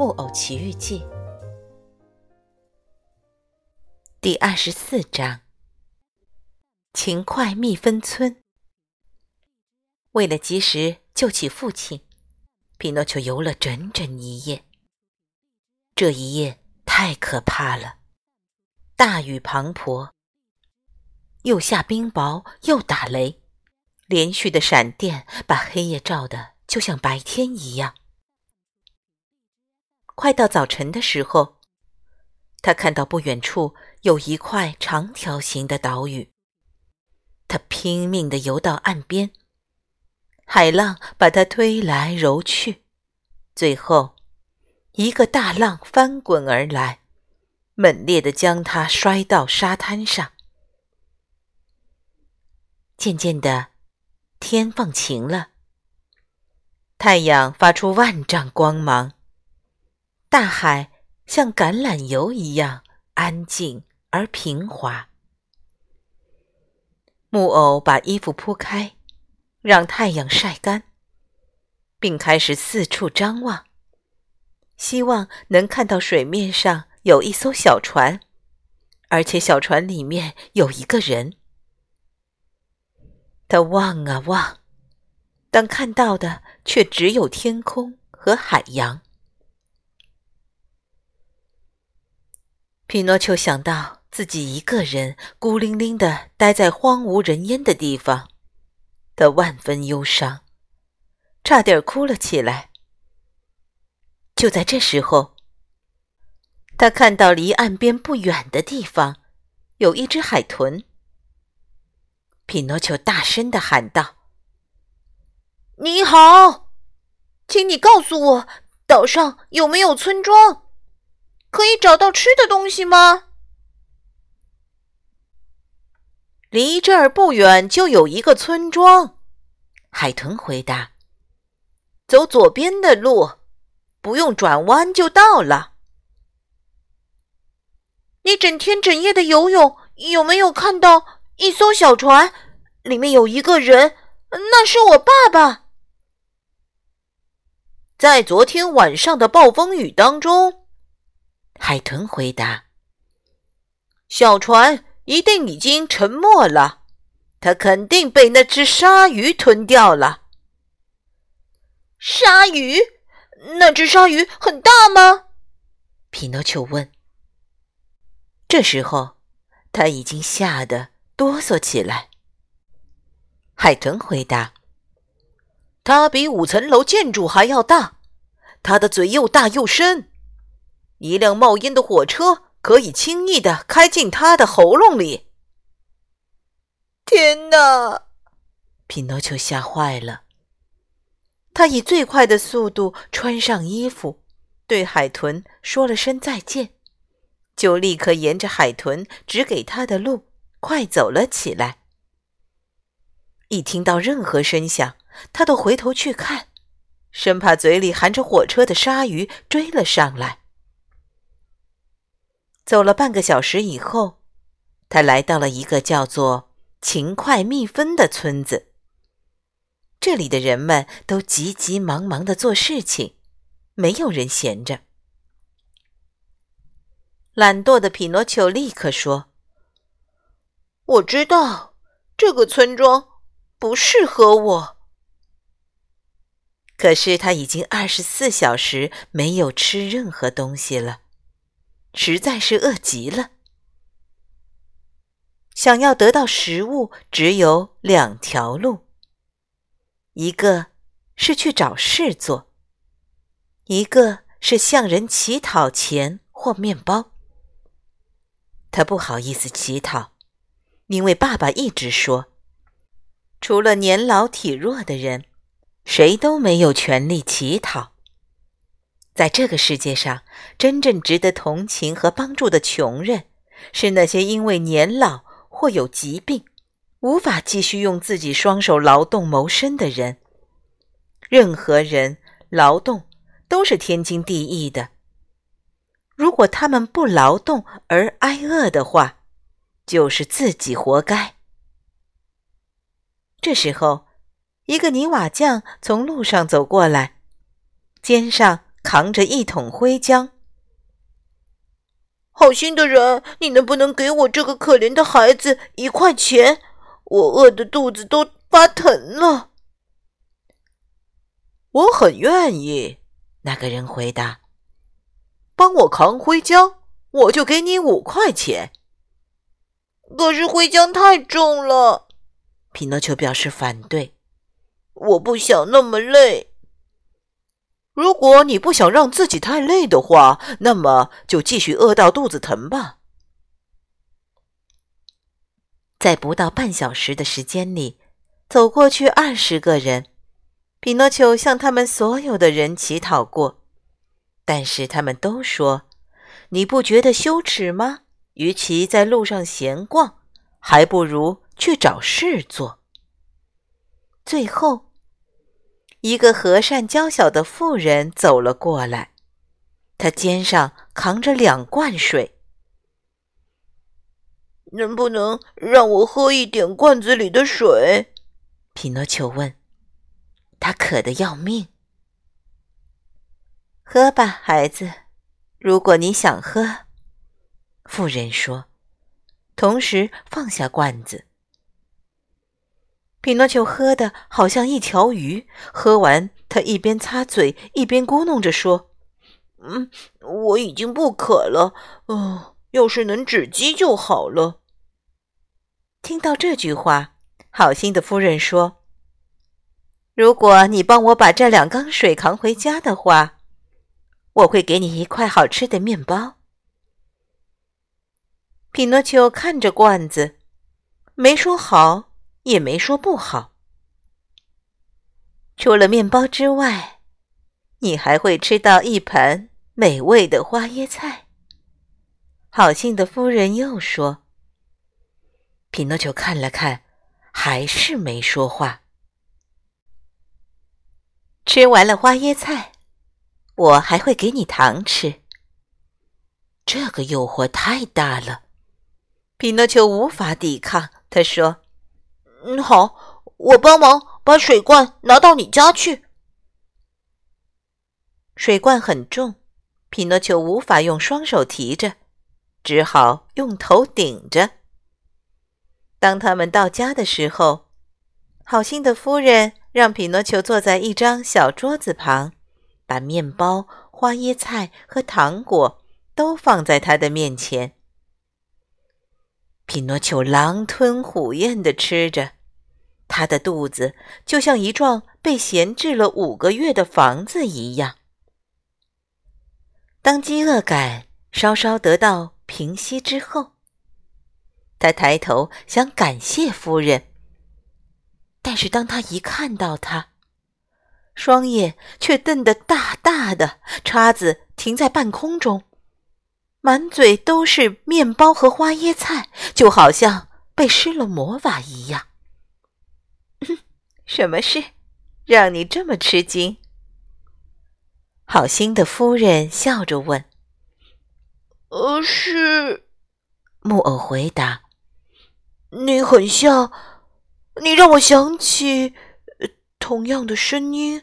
木偶奇遇记》第二十四章：勤快蜜蜂村。为了及时救起父亲，匹诺丘游了整整一夜。这一夜太可怕了，大雨滂沱，又下冰雹，又打雷，连续的闪电把黑夜照得就像白天一样。快到早晨的时候，他看到不远处有一块长条形的岛屿。他拼命地游到岸边，海浪把他推来揉去，最后一个大浪翻滚而来，猛烈地将他摔到沙滩上。渐渐的，天放晴了，太阳发出万丈光芒。大海像橄榄油一样安静而平滑。木偶把衣服铺开，让太阳晒干，并开始四处张望，希望能看到水面上有一艘小船，而且小船里面有一个人。他望啊望，但看到的却只有天空和海洋。匹诺丘想到自己一个人孤零零的待在荒无人烟的地方，他万分忧伤，差点哭了起来。就在这时候，他看到离岸边不远的地方有一只海豚。匹诺丘大声的喊道：“你好，请你告诉我，岛上有没有村庄？”可以找到吃的东西吗？离这儿不远就有一个村庄，海豚回答：“走左边的路，不用转弯就到了。”你整天整夜的游泳，有没有看到一艘小船？里面有一个人，那是我爸爸。在昨天晚上的暴风雨当中。海豚回答：“小船一定已经沉没了，它肯定被那只鲨鱼吞掉了。”鲨鱼？那只鲨鱼很大吗？匹诺丘问。这时候，他已经吓得哆嗦起来。海豚回答：“它比五层楼建筑还要大，它的嘴又大又深。”一辆冒烟的火车可以轻易的开进他的喉咙里。天哪！匹诺丘吓坏了。他以最快的速度穿上衣服，对海豚说了声再见，就立刻沿着海豚指给他的路快走了起来。一听到任何声响，他都回头去看，生怕嘴里含着火车的鲨鱼追了上来。走了半个小时以后，他来到了一个叫做“勤快蜜蜂”的村子。这里的人们都急急忙忙的做事情，没有人闲着。懒惰的匹诺丘立刻说：“我知道这个村庄不适合我。”可是他已经二十四小时没有吃任何东西了。实在是饿极了，想要得到食物，只有两条路：一个是去找事做，一个是向人乞讨钱或面包。他不好意思乞讨，因为爸爸一直说，除了年老体弱的人，谁都没有权利乞讨。在这个世界上，真正值得同情和帮助的穷人，是那些因为年老或有疾病，无法继续用自己双手劳动谋生的人。任何人劳动都是天经地义的。如果他们不劳动而挨饿的话，就是自己活该。这时候，一个泥瓦匠从路上走过来，肩上扛着一桶灰浆。好心的人，你能不能给我这个可怜的孩子一块钱？我饿的肚子都发疼了。我很愿意。那个人回答：“帮我扛灰浆，我就给你五块钱。”可是灰浆太重了。匹诺丘表示反对：“我不想那么累。如果你不想让自己太累的话，那么就继续饿到肚子疼吧。”在不到半小时的时间里，走过去二十个人。匹诺丘向他们所有的人乞讨过，但是他们都说：“你不觉得羞耻吗？与其在路上闲逛，还不如……”去找事做。最后，一个和善娇小的妇人走了过来，她肩上扛着两罐水。能不能让我喝一点罐子里的水？匹诺丘问。他渴得要命。喝吧，孩子，如果你想喝。妇人说，同时放下罐子。匹诺丘喝的好像一条鱼。喝完，他一边擦嘴，一边咕哝着说：“嗯，我已经不渴了。哦，要是能止饥就好了。”听到这句话，好心的夫人说：“如果你帮我把这两缸水扛回家的话，我会给你一块好吃的面包。”匹诺丘看着罐子，没说好。也没说不好。除了面包之外，你还会吃到一盘美味的花椰菜。好心的夫人又说：“匹诺丘看了看，还是没说话。吃完了花椰菜，我还会给你糖吃。”这个诱惑太大了，匹诺丘无法抵抗。他说。嗯，好，我帮忙把水罐拿到你家去。水罐很重，匹诺丘无法用双手提着，只好用头顶着。当他们到家的时候，好心的夫人让匹诺丘坐在一张小桌子旁，把面包、花椰菜和糖果都放在他的面前。匹诺丘狼吞虎咽地吃着，他的肚子就像一幢被闲置了五个月的房子一样。当饥饿感稍稍得到平息之后，他抬头想感谢夫人，但是当他一看到她，双眼却瞪得大大的，叉子停在半空中。满嘴都是面包和花椰菜，就好像被施了魔法一样。什么事让你这么吃惊？好心的夫人笑着问。“呃，是。”木偶回答，“你很像，你让我想起同样的声音，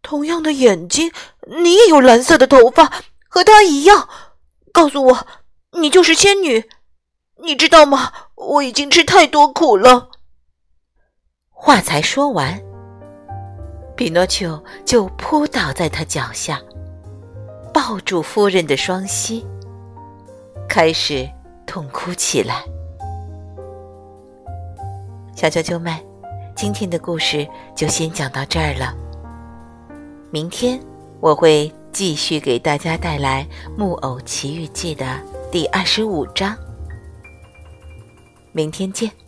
同样的眼睛，你也有蓝色的头发，和他一样。”告诉我，你就是仙女，你知道吗？我已经吃太多苦了。话才说完，匹诺丘就扑倒在他脚下，抱住夫人的双膝，开始痛哭起来。小啾啾们，今天的故事就先讲到这儿了。明天我会。继续给大家带来《木偶奇遇记》的第二十五章，明天见。